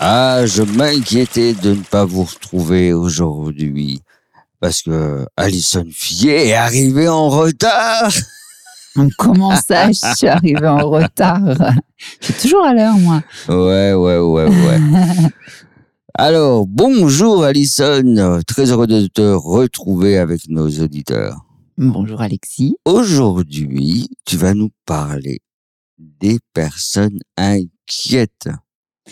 Ah, je m'inquiétais de ne pas vous retrouver aujourd'hui parce que Alison Fillet est arrivée en retard. Comment ça, je suis arrivée en retard? Je suis toujours à l'heure, moi. Ouais, ouais, ouais, ouais. Alors, bonjour Alison, très heureux de te retrouver avec nos auditeurs. Bonjour Alexis. Aujourd'hui, tu vas nous parler des personnes inquiètes.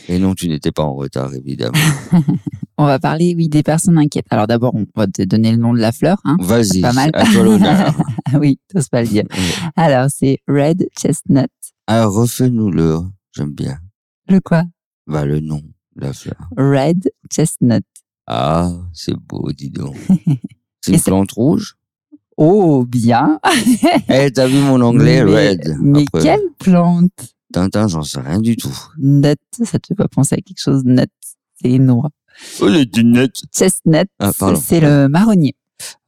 Et non, tu n'étais pas en retard, évidemment. On va parler, oui, des personnes inquiètes. Alors d'abord, on va te donner le nom de la fleur. Hein. Vas-y, Pas mal. à toi l'honneur. oui, t'oses pas le dire. Alors, c'est Red Chestnut. Alors, refais-nous-le, j'aime bien. Le quoi? Bah, le nom, de la fleur. Red Chestnut. Ah, c'est beau, dis donc. C'est une plante rouge? Oh, bien. Eh, t'as vu mon anglais, mais, red Mais Après, quelle plante Tintin, j'en sais rien du tout. Nut, ça te fait pas penser à quelque chose de nut. C'est une noix. Oh, les lunettes Chestnut, Ah, c'est le marronnier.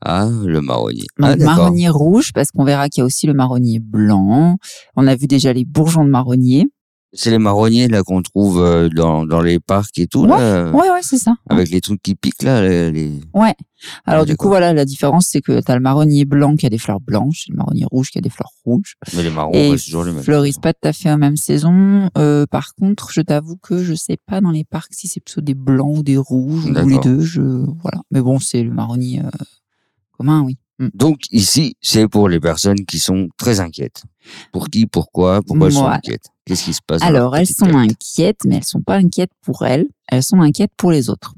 Ah, le marronnier. Donc, ah, marronnier rouge, parce qu'on verra qu'il y a aussi le marronnier blanc. On a vu déjà les bourgeons de marronnier. C'est les marronniers, là, qu'on trouve euh, dans, dans les parcs et tout, là. Ouais, ouais, c'est ça. Avec les trucs qui piquent, là, les... les- Ouais. Alors Ah, du coup, voilà, la différence, c'est que tu as le marronnier blanc qui a des fleurs blanches, et le marronnier rouge qui a des fleurs rouges. Mais les marrons, ouais, c'est toujours les mêmes. fleurissent pas tout à fait en même saison. Euh, par contre, je t'avoue que je sais pas dans les parcs si c'est plutôt des blancs ou des rouges ou les deux. Je voilà. Mais bon, c'est le marronnier euh, commun, oui. Mm. Donc, ici, c'est pour les personnes qui sont très inquiètes. Pour qui, pourquoi, pourquoi elles sont inquiètes? Qu'est-ce qui se passe Alors, elles sont tête? inquiètes, mais elles sont pas inquiètes pour elles. Elles sont inquiètes pour les autres.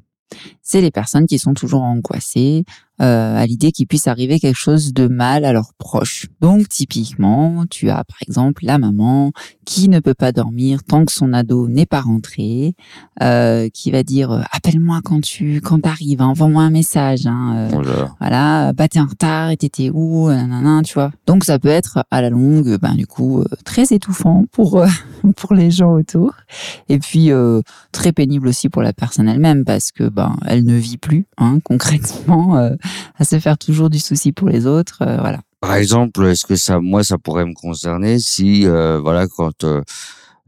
C'est les personnes qui sont toujours angoissées euh, à l'idée qu'il puisse arriver quelque chose de mal à leurs proches. Donc, typiquement, tu as par exemple la maman qui ne peut pas dormir tant que son ado n'est pas rentré, euh, qui va dire euh, appelle-moi quand tu quand t'arrives, hein, envoie-moi un message. Hein, euh, Oh là là. voilà, bah t'es en retard et t'étais où, nanana, tu vois. Donc ça peut être à la longue, ben du coup très étouffant pour pour les gens autour, et puis très pénible aussi pour la personne elle-même parce que ben elle ne vit plus, hein, concrètement, euh, à se faire toujours du souci pour les autres, euh, voilà. Par exemple, est-ce que ça, moi, ça pourrait me concerner si, euh, voilà, quand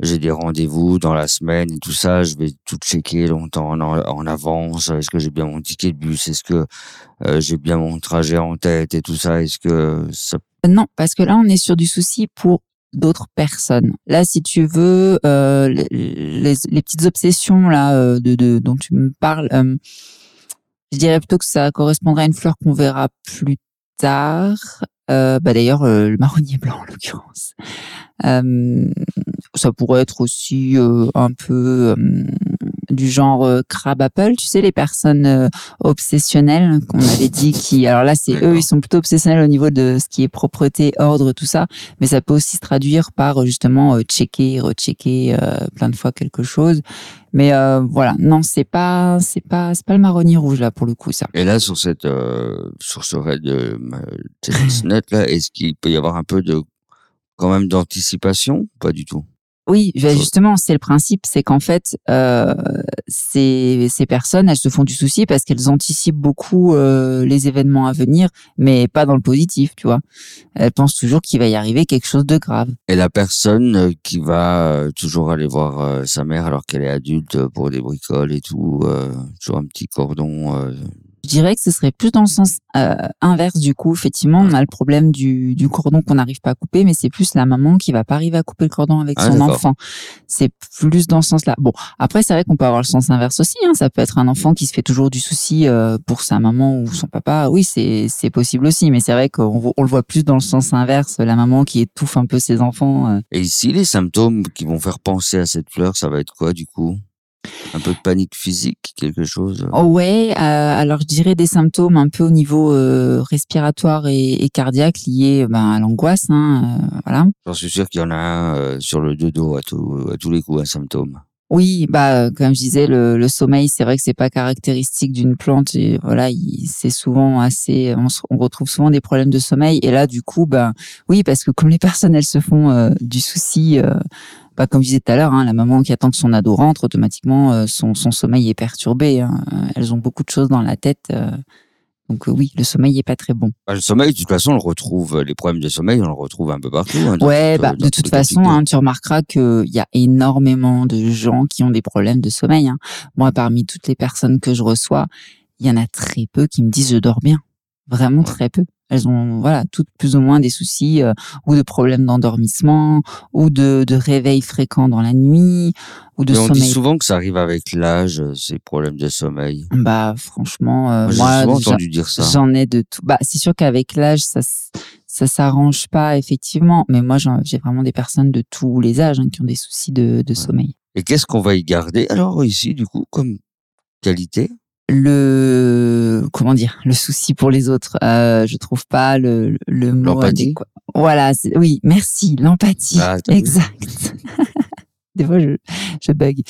j'ai des rendez-vous dans la semaine et tout ça, je vais tout checker longtemps en, en avance. Est-ce que j'ai bien mon ticket de bus Est-ce que euh, j'ai bien mon trajet en tête et tout ça Est-ce que ça Non, parce que là on est sur du souci pour d'autres personnes. Là, si tu veux, euh, les, les- petites obsessions là euh, de, de dont tu me parles, euh, je dirais plutôt que ça correspondrait à une fleur qu'on verra plus tard. Euh, bah d'ailleurs, euh, le marronnier blanc en l'occurrence. Ça pourrait être aussi un peu du genre euh, crab apple, tu sais, les personnes euh, obsessionnels qu'on avait dit qui alors là c'est eux ils sont plutôt obsessionnels au niveau de ce qui est propreté ordre tout ça mais ça peut aussi se traduire par euh, justement euh, checker rechecker euh, plein de fois quelque chose. Mais euh, voilà. Non c'est pas c'est pas c'est pas le marronnier rouge là pour le coup ça. Et là, sur cette, euh, sur ce raid de là, est-ce qu'il peut y avoir un peu de, quand même d'anticipation Pas du tout? Oui, Chose. justement, c'est le principe, c'est qu'en fait, euh, ces, ces personnes, elles se font du souci parce qu'elles anticipent beaucoup euh, les événements à venir, mais pas dans le positif, tu vois. Elles pensent toujours qu'il va y arriver quelque chose de grave. Et la personne euh, qui va euh, toujours aller voir euh, sa mère alors qu'elle est adulte pour des bricoles et tout, euh, toujours un petit cordon. Je dirais que ce serait plus dans le sens euh, inverse du coup. Effectivement, on a le problème du, du cordon qu'on n'arrive pas à couper, mais c'est plus la maman qui va pas arriver à couper le cordon avec Ah, son enfant. C'est plus dans ce sens-là. Bon, après c'est vrai qu'on peut avoir le sens inverse aussi. Hein. Ça peut être un enfant qui se fait toujours du souci euh, pour sa maman ou son papa. Oui, c'est c'est possible aussi, mais c'est vrai qu'on on le voit plus dans le sens inverse. La maman qui étouffe un peu ses enfants. euh. Et ici, les symptômes qui vont faire penser à cette fleur, ça va être quoi du coup? Un peu de panique physique, quelque chose Oh ouais, euh, alors je dirais des symptômes un peu au niveau euh, respiratoire et, et cardiaque liés ben, à l'angoisse. Hein, euh, voilà. J'en suis sûr qu'il y en a un euh, sur le dodo à, tout, à tous les coups, un symptôme. Oui, bah comme je disais, le, le sommeil, c'est vrai que c'est pas caractéristique d'une plante. Et voilà, il- c'est souvent assez. On, se- on retrouve souvent des problèmes de sommeil. Et là, du coup, ben oui, parce que comme les personnes, elles se font euh, du souci. euh, bah, comme je disais tout à l'heure, hein, la maman qui attend que son ado rentre, automatiquement, euh, son, son sommeil est perturbé. hein. Elles ont beaucoup de choses dans la tête. euh, donc euh, oui, le sommeil est pas très bon. Bah, le sommeil, de toute façon, on le retrouve, les problèmes de sommeil, on le retrouve un peu partout. hein, Ouais, bah, de toute façon, hein, tu remarqueras qu'il y a énormément de gens qui ont des problèmes de sommeil. hein. Moi, parmi toutes les personnes que je reçois, il y en a très peu qui me disent je dors bien. Vraiment très peu. Elles ont voilà toutes plus ou moins des soucis euh, ou de problèmes d'endormissement ou de, de réveil fréquent dans la nuit ou de Mais on dit sommeil. souvent que ça arrive avec l'âge, euh, ces problèmes de sommeil. Bah franchement, euh, Moi, entendu dire ça. J'en ai de tout. Bah, c'est sûr qu'avec l'âge, ça, ça s'arrange pas effectivement. Mais moi, j'ai vraiment des personnes de tous les âges hein, qui ont des soucis de, de sommeil. Et qu'est-ce qu'on va y garder alors ici, du coup, comme qualité? Le comment dire, le souci pour les autres. Euh, je trouve pas le, le mot L'empathie adéquat. Voilà. Oui, merci. L'empathie. Ah, exact. Des fois, je, je bug.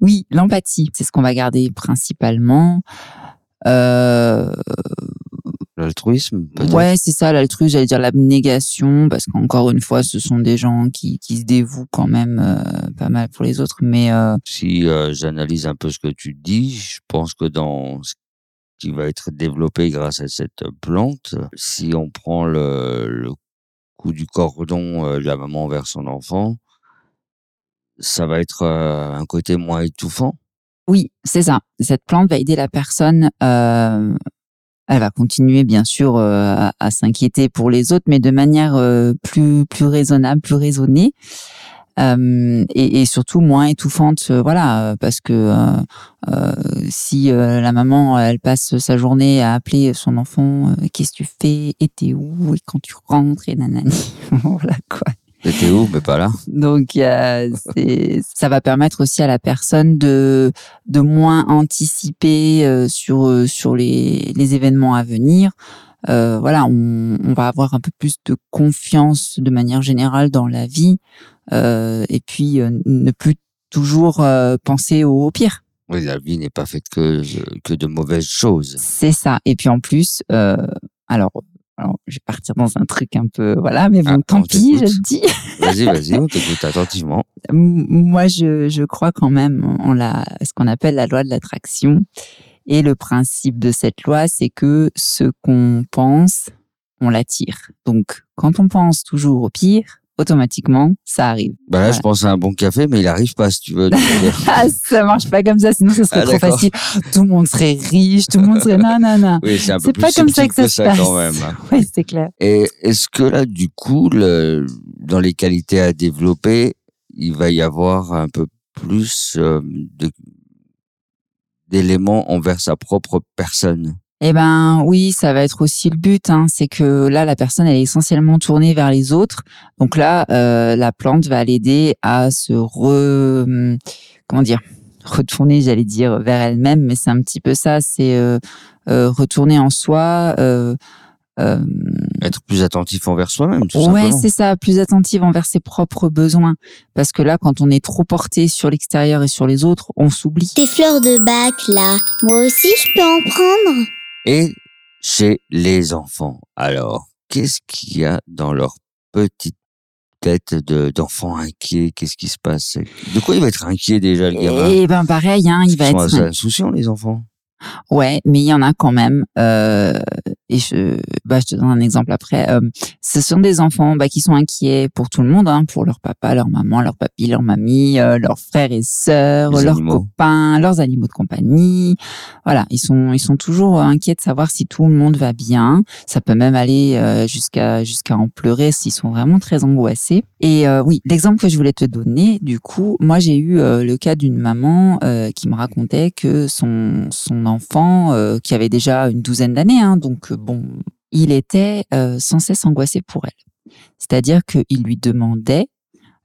Oui, l'empathie, c'est ce qu'on va garder principalement. Euh, L'altruisme, Ouais, c'est ça, l'altruisme, j'allais dire l'abnégation, parce qu'encore une fois, ce sont des gens qui, qui se dévouent quand même euh, pas mal pour les autres, mais euh, Si euh, j'analyse un peu ce que tu dis, je pense que dans ce qui va être développé grâce à cette plante, si on prend le, le coup du cordon de la maman vers son enfant, ça va être un côté moins étouffant? oui, c'est ça. Cette plante va aider la personne. euh, elle va continuer, bien sûr, euh, à, s'inquiéter pour les autres, mais de manière euh, plus plus raisonnable, plus raisonnée. Euh, et, et surtout moins étouffante, euh, voilà, euh, parce que euh, si la maman elle passe sa journée à appeler son enfant, qu'est-ce que tu fais, et t'es où, et quand tu rentres, et nanani, voilà quoi. C'était où, mais pas là. Donc euh, ça va permettre aussi à la personne de de moins anticiper euh, sur euh, sur les les événements à venir. Euh, voilà, on, on va avoir un peu plus de confiance de manière générale dans la vie euh, et puis euh, ne plus toujours euh, penser au, au pire. Oui, la vie n'est pas faite que, que de mauvaises choses. C'est ça. Et puis en plus, euh, alors, alors je vais partir dans un truc un peu voilà, mais bon, Ah, tant pis, je le dis. Vas-y, vas-y, on t'écoute attentivement. Moi, je, je crois quand même en la, ce qu'on appelle la loi de l'attraction. Et le principe de cette loi, c'est que ce qu'on pense, on l'attire. Donc, quand on pense toujours au pire, automatiquement, ça arrive. Bah là, Voilà. je pense à un bon café, mais il arrive pas, si tu veux. Euh, Ah, ça marche pas comme ça, sinon ce serait Ah, trop facile. Tout le monde serait riche, tout le monde serait non, non, non. oui, c'est pas comme ça que ça se passe. quand même. hein. Ouais, c'est clair. Et est-ce que là, du coup, le, dans les qualités à développer, il va y avoir un peu plus euh, d'éléments envers sa propre personne? Eh ben oui, ça va être aussi le but. Hein, c'est que là, la personne elle est essentiellement tournée vers les autres. Donc là, euh, la plante va l'aider à se re, hum, comment dire, retourner, j'allais dire vers elle-même, mais c'est un petit peu ça. C'est euh, euh, retourner en soi. Euh, euh, Être plus attentif envers soi-même, tout ouais, c'est ça, plus attentive envers ses propres besoins. Parce que là, quand on est trop porté sur l'extérieur et sur les autres, on s'oublie. Tes fleurs de bac, là, moi aussi je peux en prendre Et chez les enfants, alors, qu'est-ce qu'il y a dans leur petite tête de- d'enfant inquiet? Qu'est-ce qui se passe? De quoi il va être inquiet déjà, le gamin? Et ben pareil, hein, il va Ils sont être assez insouciants, les enfants. Ouais, mais il y en a quand même. Euh, et je, bah, je te donne un exemple après. Euh, ce sont des enfants bah, qui sont inquiets pour tout le monde, hein, pour leur papa, leur maman, leur papy, leur mamie, euh, leurs frères et sœurs, Les leurs animaux. copains, leurs animaux de compagnie. Voilà, ils sont ils sont toujours inquiets de savoir si tout le monde va bien. Ça peut même aller euh, jusqu'à jusqu'à en pleurer s'ils sont vraiment très angoissés. Et euh, oui, l'exemple que je voulais te donner, du coup, moi j'ai eu euh, le cas d'une maman euh, qui me racontait que son son enfant euh, qui avait déjà une douzaine d'années, hein, donc euh, bon, il était euh, sans cesse angoissé pour elle. C'est-à-dire qu'il lui demandait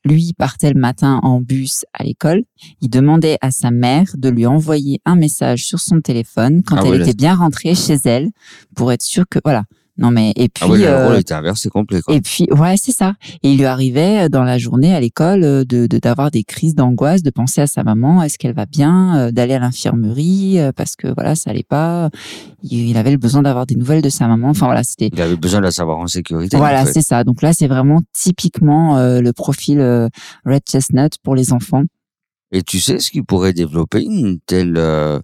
lui partait le matin en bus à l'école. Il demandait à sa mère de lui envoyer un message sur son téléphone quand Ah elle était bien rentrée chez elle pour être sûre que voilà. Non mais et puis Ah ouais, le euh, rôle était inversé complet, quoi. et puis, ouais, c'est ça. Et il lui arrivait euh, dans la journée à l'école euh, de de- d'avoir des crises d'angoisse, de penser à sa maman, est-ce qu'elle va bien, d'aller à l'infirmerie parce que voilà, ça allait pas. Il, il avait le besoin d'avoir des nouvelles de sa maman. Enfin voilà, c'était Il avait besoin de la savoir en sécurité. voilà, en fait. c'est ça. Donc là, c'est vraiment typiquement euh, le profil euh, Red Chestnut pour les enfants. Et tu sais ce qui pourrait développer une telle, euh,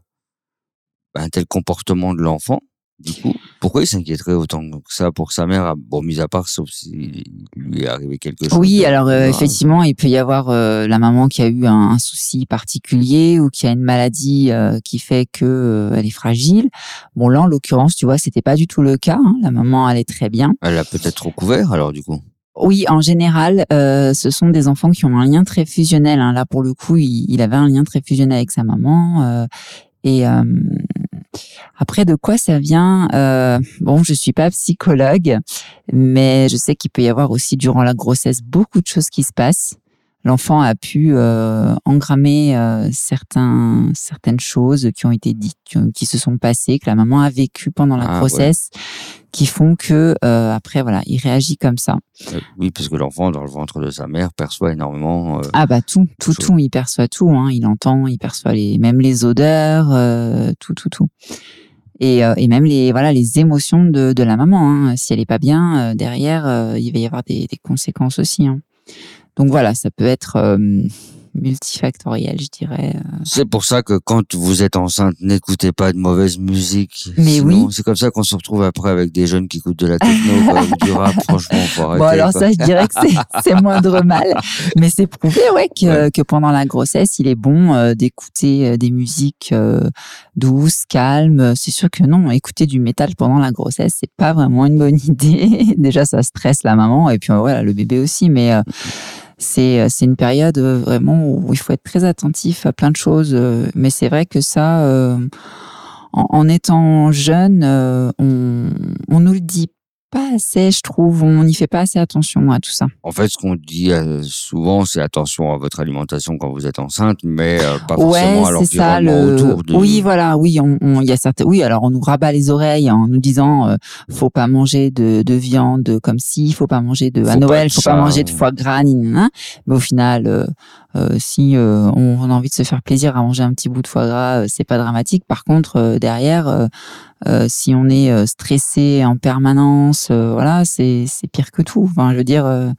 un tel comportement de l'enfant? Du coup, pourquoi il s'inquiéterait autant que ça pour sa mère Bon, mis à part, sauf s'il lui est arrivé quelque chose. Oui, alors euh, effectivement, il peut y avoir euh, la maman qui a eu un, un souci particulier ou qui a une maladie euh, qui fait que euh, elle est fragile. Bon là, en l'occurrence, tu vois, c'était pas du tout le cas. hein. La maman allait très bien. Elle a peut-être recouvert alors du coup. Oui, en général, euh, ce sont des enfants qui ont un lien très fusionnel. hein. Là, pour le coup, il, il avait un lien très fusionnel avec sa maman. euh, et euh, après, de quoi ça vient euh, Bon, je suis pas psychologue, mais je sais qu'il peut y avoir aussi durant la grossesse beaucoup de choses qui se passent. L'enfant a pu euh, engrammer euh, certains, certaines choses qui ont été dites, qui, se sont passées, que la maman a vécu pendant la Ah, ouais. grossesse, qui font que euh, après, voilà, il réagit comme ça. Euh, oui, parce que l'enfant dans le ventre de sa mère perçoit énormément. Ah bah tout, tout, tout, il perçoit tout, hein, il entend, il perçoit les, même les odeurs, tout, tout, tout. Et, et même les, voilà, les émotions de, de la maman. Hein. Si elle est pas bien, derrière, il va y avoir des, des conséquences aussi. Hein. Donc voilà, ça peut être euh, multifactoriel, je dirais. C'est pour ça que quand vous êtes enceinte, n'écoutez pas de mauvaise musique. Mais Sinon, oui. C'est comme ça qu'on se retrouve après avec des jeunes qui écoutent de la techno quoi, ou du rap. Franchement, faut arrêter. Bon alors quoi. ça, je dirais que c'est- moindre mal, mais c'est prouvé ouais que, Ouais. que pendant la grossesse, il est bon euh, d'écouter euh, des musiques euh, douces, calmes. C'est sûr que non, écouter du métal pendant la grossesse, c'est pas vraiment une bonne idée. Déjà, ça stresse la maman et puis euh, voilà le bébé aussi, mais euh, c'est euh, c'est une période euh, vraiment où il faut être très attentif à plein de choses. euh, Mais c'est vrai que ça, en, étant jeune, on on nous le dit pas assez, je trouve. On n'y fait pas assez attention à tout ça. En fait, ce qu'on dit euh, souvent, c'est attention à votre alimentation quand vous êtes enceinte, mais euh, pas Ouais, forcément à c'est ça. l'environnement Le... autour de. Oui, voilà, oui, on, on- il y a certains. Oui, alors on nous rabat les oreilles en nous disant, euh, faut pas manger de, de viande comme si, faut pas manger de à Faut Noël, faut ça. pas manger de foie gras, ni, ni, ni. Mais au final, euh, euh, si euh, on, a envie de se faire plaisir à manger un petit bout de foie gras, euh, c'est pas dramatique. Par contre, derrière, si on est stressé en permanence, euh, voilà, c'est pire que tout. Enfin, je veux dire, euh,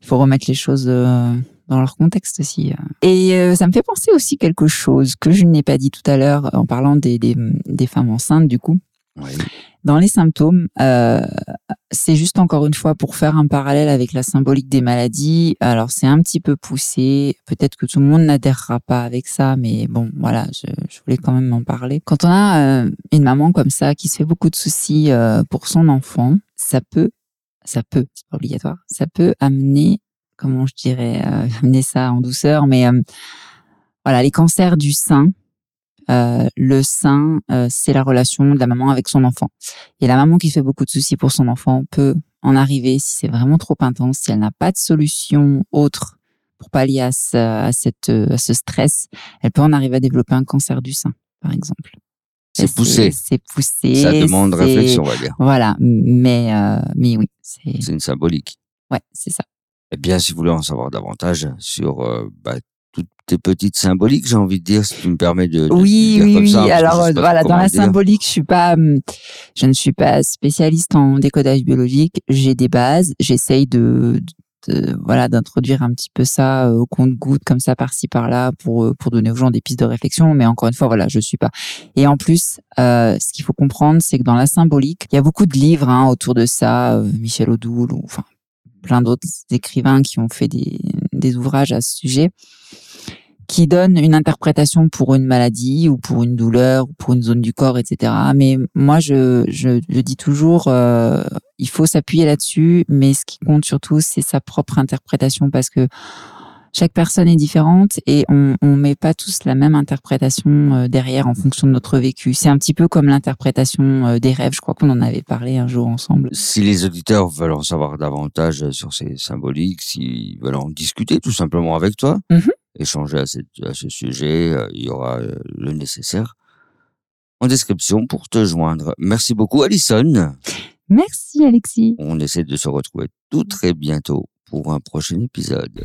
il faut remettre les choses. euh, dans leur contexte aussi. Et ça me fait penser aussi quelque chose que je n'ai pas dit tout à l'heure en parlant des, des, des femmes enceintes du coup. Oui. Dans les symptômes, euh, c'est juste encore une fois pour faire un parallèle avec la symbolique des maladies. Alors c'est un petit peu poussé, peut-être que tout le monde n'adhérera pas avec ça, mais bon voilà, je, je voulais quand même en parler. Quand on a euh, une maman comme ça qui se fait beaucoup de soucis euh, pour son enfant, ça peut, ça peut, c'est pas obligatoire, ça peut amener, comment je dirais, euh, amener ça en douceur, mais euh, voilà, les cancers du sein. Euh, le sein, euh, c'est la relation de la maman avec son enfant. Et la maman qui fait beaucoup de soucis pour son enfant peut en arriver, si c'est vraiment trop intense, si elle n'a pas de solution autre pour pallier à ce, à cette, à ce stress, elle peut en arriver à développer un cancer du sein, par exemple. C'est poussé. C'est poussé. Ça demande réflexion, on va dire. Voilà, mais, euh, mais oui, c'est, une symbolique. ouais, c'est ça. Eh bien, si vous voulez en savoir davantage sur euh, bah, tes petites symboliques, j'ai envie de dire, si tu me permets de, de Oui, dire oui, comme oui. ça, Alors euh, voilà, dans la dire. symbolique, je suis pas, hum, je ne suis pas spécialiste en décodage biologique. J'ai des bases. J'essaye de, de- voilà, d'introduire un petit peu ça euh, au compte-goutte comme ça par-ci par-là pour euh, pour donner aux gens des pistes de réflexion. Mais encore une fois, voilà, je suis pas. Et en plus, euh, ce qu'il faut comprendre, c'est que dans la symbolique, il y a beaucoup de livres hein, autour de ça. euh, Michel Odoul ou enfin plein d'autres écrivains qui ont fait des, des ouvrages à ce sujet qui donnent une interprétation pour une maladie ou pour une douleur ou pour une zone du corps, etc. Mais moi, je, je, dis toujours, euh, il faut s'appuyer là-dessus, mais ce qui compte surtout, c'est sa propre interprétation parce que chaque personne est différente et on on met pas tous la même interprétation euh, derrière en fonction de notre vécu. C'est un petit peu comme l'interprétation euh, des rêves. Je crois qu'on en avait parlé un jour ensemble. Si les auditeurs veulent en savoir davantage sur ces symboliques, s'ils veulent en discuter tout simplement avec toi, Mhm. échanger à, cette- à ce sujet, euh, il y aura euh, le nécessaire en description pour te joindre. Merci beaucoup Alison. Merci Alexis. On essaie de se retrouver tout très bientôt pour un prochain épisode.